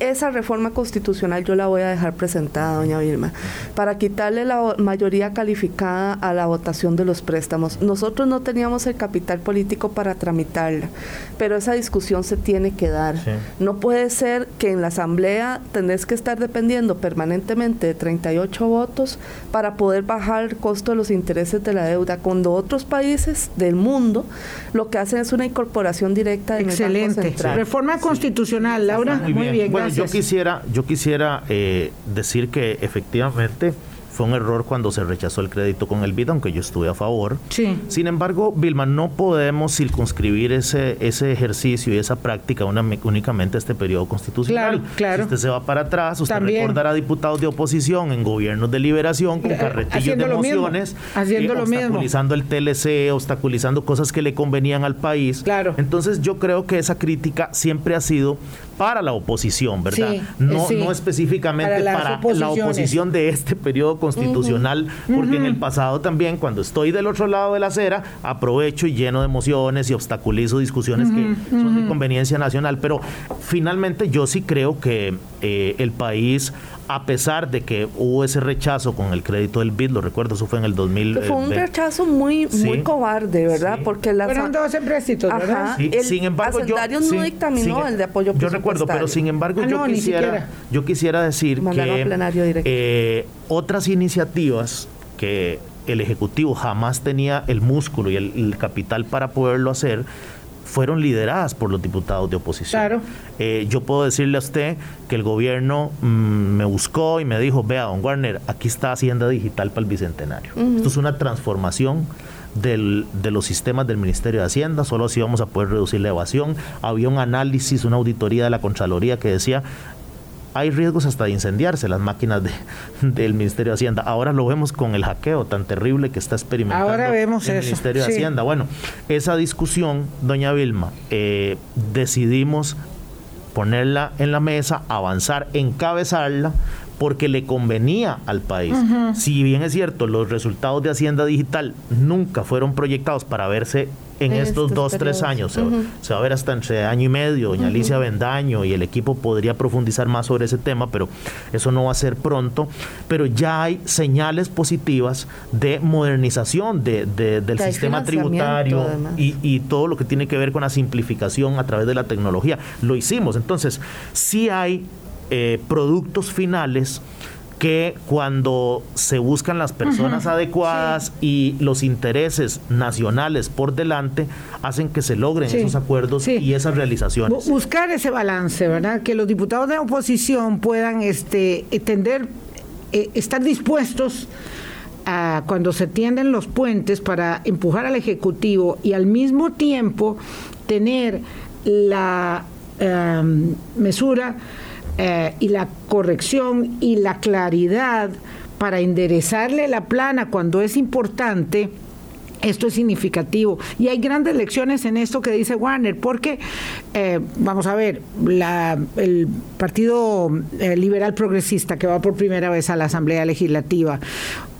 esa reforma constitucional yo la voy a dejar presentada, doña Vilma, para quitarle la mayoría calificada a la votación de los préstamos. Nosotros no teníamos el capital político para tramitarla, pero esa discusión se tiene que dar. No puede ser que en la Asamblea tenés que estar dependiendo permanentemente de 38 votos para poder bajar el costo de los intereses de la deuda, cuando otros países del mundo lo que hacen es una incorporación directa de Excelente. Reforma constitucional, Laura. Muy bien yo quisiera, yo quisiera eh, decir que efectivamente fue un error cuando se rechazó el crédito con el BID, aunque yo estuve a favor. Sí. Sin embargo, Vilma, no podemos circunscribir ese, ese ejercicio y esa práctica únicamente a este periodo constitucional. Claro, claro. Si usted se va para atrás, usted recordará diputados de oposición en gobiernos de liberación con eh, carretillos de mociones, haciendo lo mismo. obstaculizando el TLC, obstaculizando cosas que le convenían al país. Claro. Entonces, yo creo que esa crítica siempre ha sido para la oposición, ¿verdad? no, no específicamente para, la oposición de este periodo constitucional, porque en el pasado también, cuando estoy del otro lado de la acera, aprovecho y lleno de emociones y obstaculizo discusiones que son de conveniencia nacional. Pero finalmente yo sí creo que eh, el país a pesar de que hubo ese rechazo con el crédito del BID, lo recuerdo, eso fue en el 2000. Fue un rechazo muy muy cobarde, ¿verdad? Porque las Fueron dos empréstitos, ¿verdad? sin embargo, yo no dictaminó el de apoyo Yo recuerdo, pero sin embargo ah, yo quisiera yo quisiera decir que eh, otras iniciativas que el ejecutivo jamás tenía el músculo y el capital para poderlo hacer fueron lideradas por los diputados de oposición. Claro. Eh, yo puedo decirle a usted que el gobierno mm, me buscó y me dijo, vea, don Warner, aquí está Hacienda Digital para el Bicentenario. Esto es una transformación del, de los sistemas del Ministerio de Hacienda, solo así vamos a poder reducir la evasión. Había un análisis, una auditoría de la Contraloría que decía, hay riesgos hasta de incendiarse las máquinas del Ministerio de Hacienda. Ahora lo vemos con el hackeo tan terrible que está experimentando Ahora vemos el eso, Ministerio de. Hacienda. Bueno, esa discusión, doña Vilma, eh, decidimos ponerla en la mesa, avanzar, encabezarla, porque le convenía al país. Si bien es cierto, los resultados de Hacienda Digital nunca fueron proyectados para verse en estos estos dos, tres años. Se, va a ver hasta entre año y medio. Doña Alicia Bendaño y el equipo podría profundizar más sobre ese tema, pero eso no va a ser pronto. Pero ya hay señales positivas de modernización de, de- del sistema tributario y, y todo lo que tiene que ver con la simplificación a través de la tecnología. Lo hicimos. Entonces, sí hay eh, productos finales que cuando se buscan las personas adecuadas y los intereses nacionales por delante, hacen que se logren Sí, esos acuerdos sí. y esas realizaciones. buscar ese balance, ¿verdad? Que los diputados de oposición puedan este, tender, eh, estar dispuestos a cuando se tienden los puentes para empujar al Ejecutivo y al mismo tiempo tener la em, mesura eh, y la corrección y la claridad para enderezarle la plana cuando es importante. Esto es significativo. Y hay grandes lecciones en esto que dice Warner, porque, eh, vamos a ver, la- el Partido eh, Liberal Progresista que va por primera vez a la Asamblea Legislativa,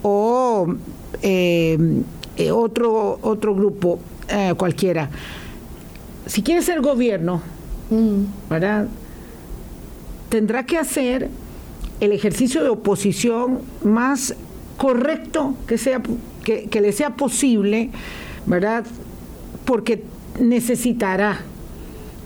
o eh, eh, otro, otro grupo eh, cualquiera, si quiere ser gobierno, ¿verdad? Tendrá que hacer el ejercicio de oposición más correcto que sea que, que le sea posible, ¿verdad? Porque necesitará,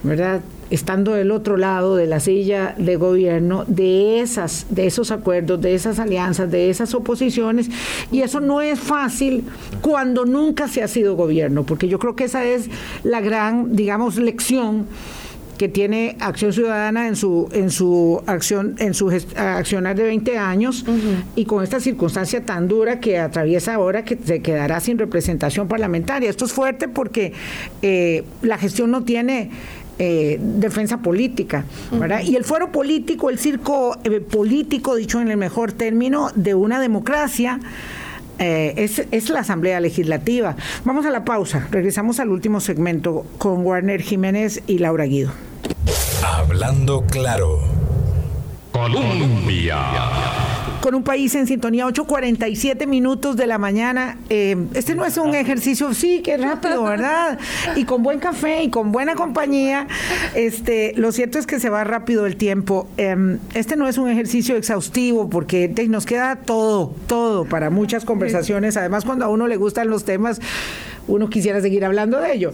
¿verdad? Estando del otro lado de la silla de gobierno, de esas, de esos acuerdos, de esas alianzas, de esas oposiciones, y eso no es fácil cuando nunca se ha sido gobierno, porque yo creo que esa es la gran, digamos, lección que tiene Acción Ciudadana en su en su acción en su accionar de 20 años y con esta circunstancia tan dura que atraviesa ahora que se quedará sin representación parlamentaria. Esto es fuerte porque eh, la gestión no tiene eh, defensa política, ¿verdad? Y el fuero político, el circo eh, político, dicho en el mejor término, de una democracia, eh, es, es la Asamblea Legislativa. Vamos a la pausa. Regresamos al último segmento con Warner Jiménez y Laura Guido. Hablando claro. Colombia. Con un país en sintonía, 8.47 minutos de la mañana. Eh, este no es un ejercicio, sí, que rápido, ¿verdad? Y con buen café y con buena compañía. Este, lo cierto es que se va rápido el tiempo. Eh, este no es un ejercicio exhaustivo porque te- nos queda todo, todo para muchas conversaciones. Además, cuando a uno le gustan los temas, uno quisiera seguir hablando de ello.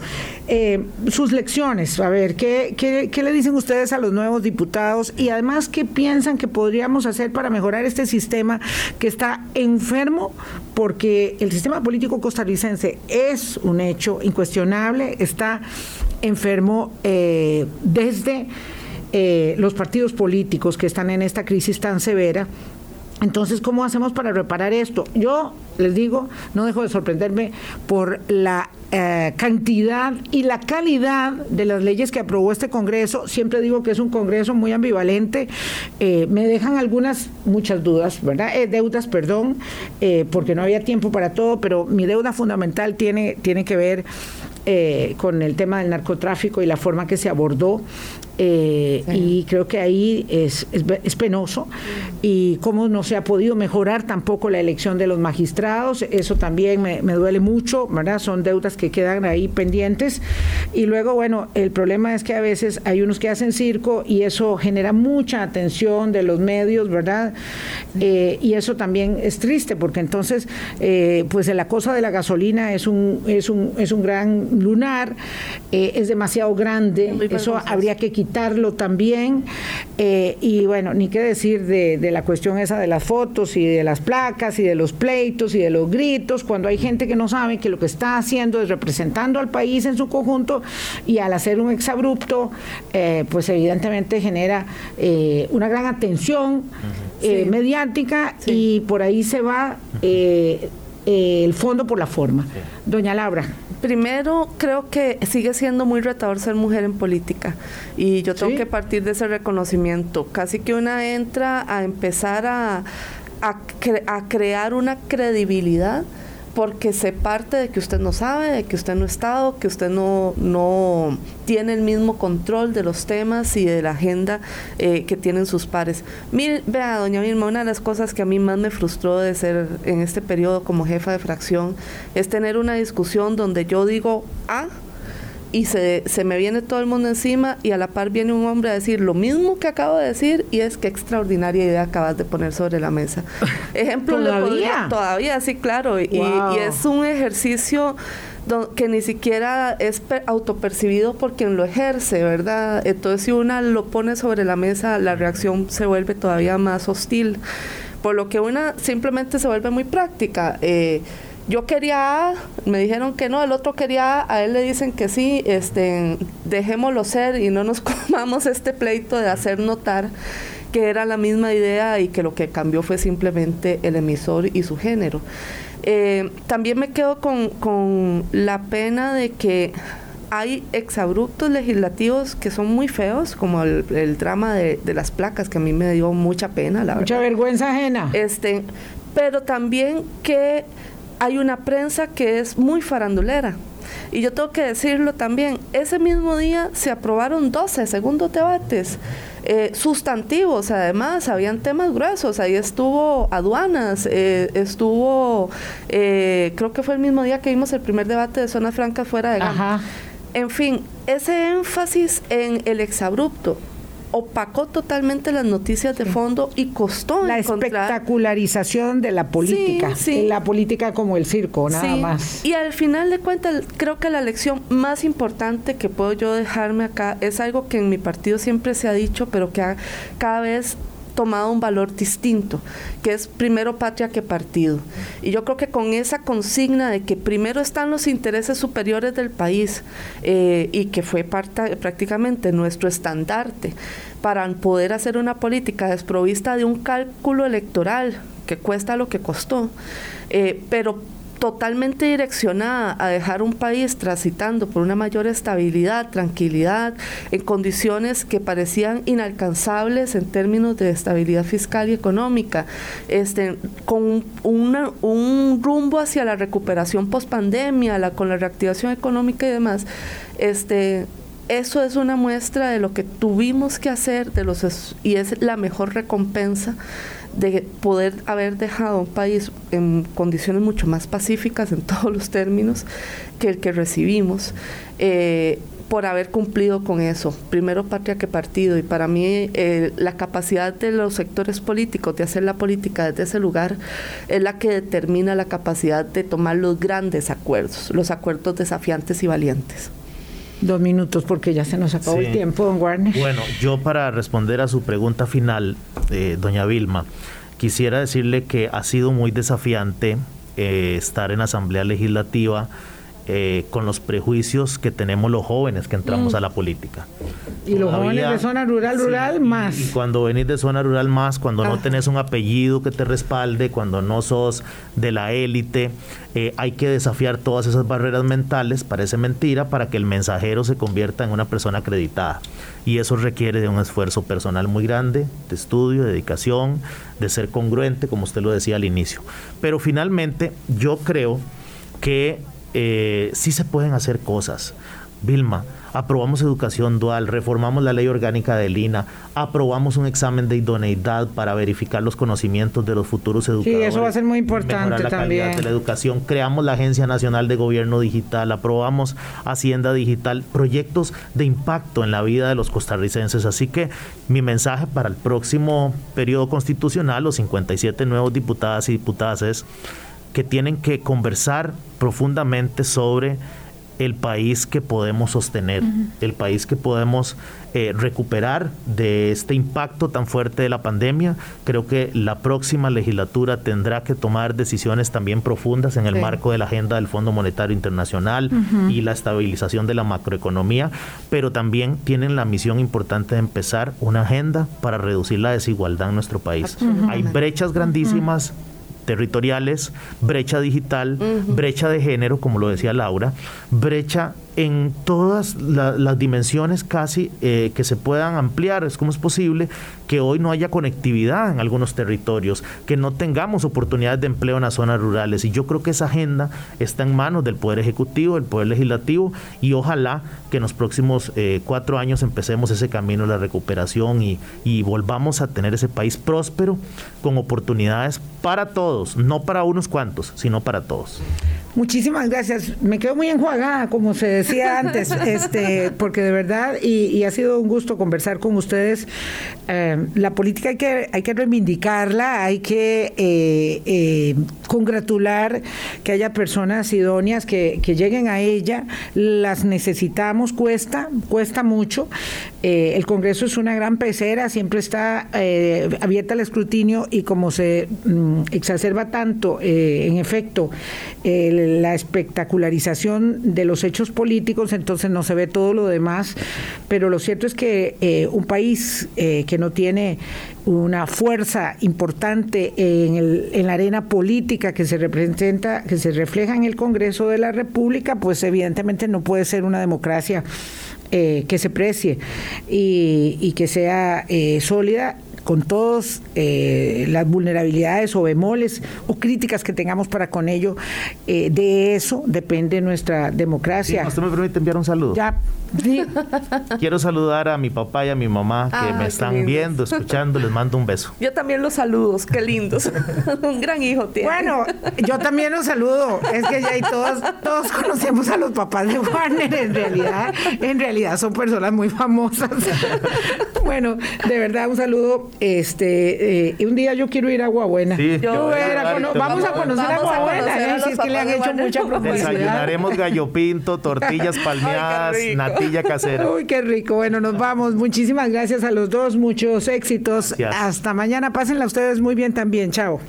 Eh, sus lecciones, a ver, ¿qué, le dicen ustedes a los nuevos diputados? Y además, ¿qué piensan que podríamos hacer para mejorar este sistema que está enfermo? Porque el sistema político costarricense es un hecho incuestionable, está enfermo eh, desde eh, los partidos políticos que están en esta crisis tan severa. Entonces, ¿cómo hacemos para reparar esto? Yo les digo, no dejo de sorprenderme por la eh, cantidad y la calidad de las leyes que aprobó este Congreso. Siempre digo que es un Congreso muy ambivalente. Eh, me dejan algunas, muchas dudas, ¿verdad? Eh, deudas, perdón, eh, porque no había tiempo para todo, pero mi deuda fundamental tiene, tiene que ver eh, con el tema del narcotráfico y la forma que se abordó. Eh, Y creo que ahí es, es, es penoso. Y cómo no se ha podido mejorar tampoco la elección de los magistrados. Eso también me, me duele mucho, ¿verdad? Son deudas que quedan ahí pendientes. Y luego, bueno, el problema es que a veces hay unos que hacen circo y eso genera mucha atención de los medios, ¿verdad? Eh, y eso también es triste porque entonces, eh, pues la cosa de la gasolina es un, es un, es un gran lunar, eh, es demasiado grande, eso habría que quitarlo también. eh, y bueno, ni qué decir de, de la cuestión esa de las fotos y de las placas y de los pleitos y de los gritos, cuando hay gente que no sabe que lo que está haciendo es representando al país en su conjunto y al hacer un exabrupto, eh, pues evidentemente genera eh, una gran atención eh, Sí. mediática Sí. y por ahí se va eh, eh, el fondo por la forma. Doña Laura, Primero, creo que sigue siendo muy retador ser mujer en política y yo tengo que partir de ese reconocimiento. Casi que una entra a empezar a, a crear una credibilidad porque se parte de que usted no sabe, de que usted no ha estado, que usted no, no tiene el mismo control de los temas y de la agenda eh, que tienen sus pares. Mire, vea, doña Vilma, una de las cosas que a mí más me frustró de ser en este periodo como jefa de fracción es tener una discusión donde yo digo, ah, y se, se, me viene todo el mundo encima y a la par viene un hombre a decir lo mismo que acabo de decir y es que extraordinaria idea acabas de poner sobre la mesa. Ejemplo, ¿Todavía? todavía, sí, claro. Y, es un ejercicio que ni siquiera es autopercibido por quien lo ejerce, ¿verdad? Entonces si una lo pone sobre la mesa, la reacción se vuelve todavía más hostil. Por lo que una simplemente se vuelve muy práctica. Eh, yo quería A, me dijeron que no, el otro quería A, a él le dicen que sí, este, dejémoslo ser y no nos comamos este pleito de hacer notar que era la misma idea y que lo que cambió fue simplemente el emisor y su género. Eh, también me quedo con, la pena de que hay exabruptos legislativos que son muy feos, como el, drama de, las placas, que a mí me dio mucha pena, la Mucha vergüenza ajena. Este, pero también que hay una prensa que es muy farandulera. Y yo tengo que decirlo también, ese mismo día se aprobaron 12 segundos debates. Eh, sustantivos, además, habían temas gruesos, ahí estuvo aduanas, eh, estuvo, eh, creo que fue el mismo día que vimos el primer debate de zonas francas fuera de gama. En fin, ese énfasis en el exabrupto, opacó totalmente las noticias de fondo y costó la espectacularización de la política, la política como el circo, nada más. Y al final de cuentas, creo que la lección más importante que puedo yo dejarme acá es algo que en mi partido siempre se ha dicho, pero que cada vez tomado un valor distinto, que es primero patria que partido. Y yo creo que con esa consigna de que primero están los intereses superiores del país eh, y que fue parte, prácticamente nuestro estandarte para poder hacer una política desprovista de un cálculo electoral que cuesta lo que costó, eh, pero totalmente direccionada a dejar un país transitando por una mayor estabilidad, tranquilidad, en condiciones que parecían inalcanzables en términos de estabilidad fiscal y económica, este, con un rumbo hacia la recuperación post pandemia, la, con la reactivación económica y demás, este, eso es una muestra de lo que tuvimos que hacer de los y es la mejor recompensa de poder haber dejado un país en condiciones mucho más pacíficas en todos los términos que el que recibimos. Eh, por haber cumplido con eso, primero patria que partido, y para mí eh, la capacidad de los sectores políticos de hacer la política desde ese lugar es la que determina la capacidad de tomar los grandes acuerdos, los acuerdos desafiantes y valientes. Dos minutos porque ya se nos acabó el tiempo, don Warner. Bueno, yo para responder a su pregunta final, eh, doña Vilma, quisiera decirle que ha sido muy desafiante eh, estar en Asamblea Legislativa eh, con los prejuicios que tenemos los jóvenes que entramos mm. a la política. Y los jóvenes de zona rural, rural, más. Y, cuando venís de zona rural, más, cuando no ah. tenés un apellido que te respalde, cuando no sos de la élite, eh, hay que desafiar todas esas barreras mentales, parece mentira, para que el mensajero se convierta en una persona acreditada. Y eso requiere de un esfuerzo personal muy grande, de estudio, de dedicación, de ser congruente, como usted lo decía al inicio. Pero finalmente, yo creo que eh, sí se pueden hacer cosas. Vilma, aprobamos educación dual, reformamos la ley orgánica del INA, aprobamos un examen de idoneidad para verificar los conocimientos de los futuros educadores. Sí, eso va a ser muy importante la también. calidad de la educación, creamos la Agencia Nacional de Gobierno Digital, aprobamos Hacienda Digital, proyectos de impacto en la vida de los costarricenses. Así que mi mensaje para el próximo periodo constitucional, los 57 nuevos diputadas y diputadas es que tienen que conversar profundamente sobre el país que podemos sostener, el país que podemos eh, recuperar de este impacto tan fuerte de la pandemia. Creo que la próxima legislatura tendrá que tomar decisiones también profundas en el marco de la agenda del Fondo Monetario Internacional y la estabilización de la macroeconomía, pero también tienen la misión importante de empezar una agenda para reducir la desigualdad en nuestro país. Hay brechas grandísimas territoriales, brecha digital, brecha de género, como lo decía Laura, brecha en todas las dimensiones casi eh, que se puedan ampliar. Es como es posible que hoy no haya conectividad en algunos territorios, que no tengamos oportunidades de empleo en las zonas rurales. Y yo creo que esa agenda está en manos del Poder Ejecutivo, del Poder Legislativo, y ojalá que en los próximos eh, cuatro años empecemos ese camino de la recuperación y, y volvamos a tener ese país próspero con oportunidades para todos, no para unos cuantos, sino para todos. Muchísimas gracias. Me quedo muy enjuagada, como se decía antes, este, porque de verdad, y, ha sido un gusto conversar con ustedes. Eh, la política hay que, hay que reivindicarla, hay que eh, eh, congratular que haya personas idóneas que, que, lleguen a ella. Las necesitamos, cuesta, cuesta mucho. el Congreso es una gran pecera, siempre está abierta al escrutinio y como se mm, exacerba tanto, en efecto, la espectacularización de los hechos políticos, entonces no se ve todo lo demás, pero lo cierto es que eh, un país eh, que no tiene una fuerza importante en, el, en la arena política que se representa, que se refleja en el Congreso de la República, pues evidentemente no puede ser una democracia eh, que se precie y, y que sea sólida con todas eh, las vulnerabilidades o bemoles o críticas que tengamos para con ello, eh, de eso depende nuestra democracia. ¿Usted me permite enviar un saludo? Ya. Quiero saludar a mi papá y a mi mamá que me están viendo, escuchando, les mando un beso. Yo también los saludo, qué lindos. un gran hijo tiene. Bueno, yo también los saludo. Es que ya hay todos, todos conocemos a los papás de Warner, en realidad, en realidad son personas muy famosas. bueno, de verdad, un saludo este, eh, un día yo quiero ir a Agua Buena. vamos a conocer Agua Buena, ¿eh? si es que le han hecho mucha promoción. Desayunaremos gallo pinto, tortillas palmeadas, natilla casera. Uy, qué rico. Bueno, nos vamos. Muchísimas gracias a los dos, muchos éxitos. Hasta mañana. Pásenla ustedes muy bien también. Chao.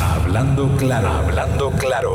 Hablando claro, hablando claro.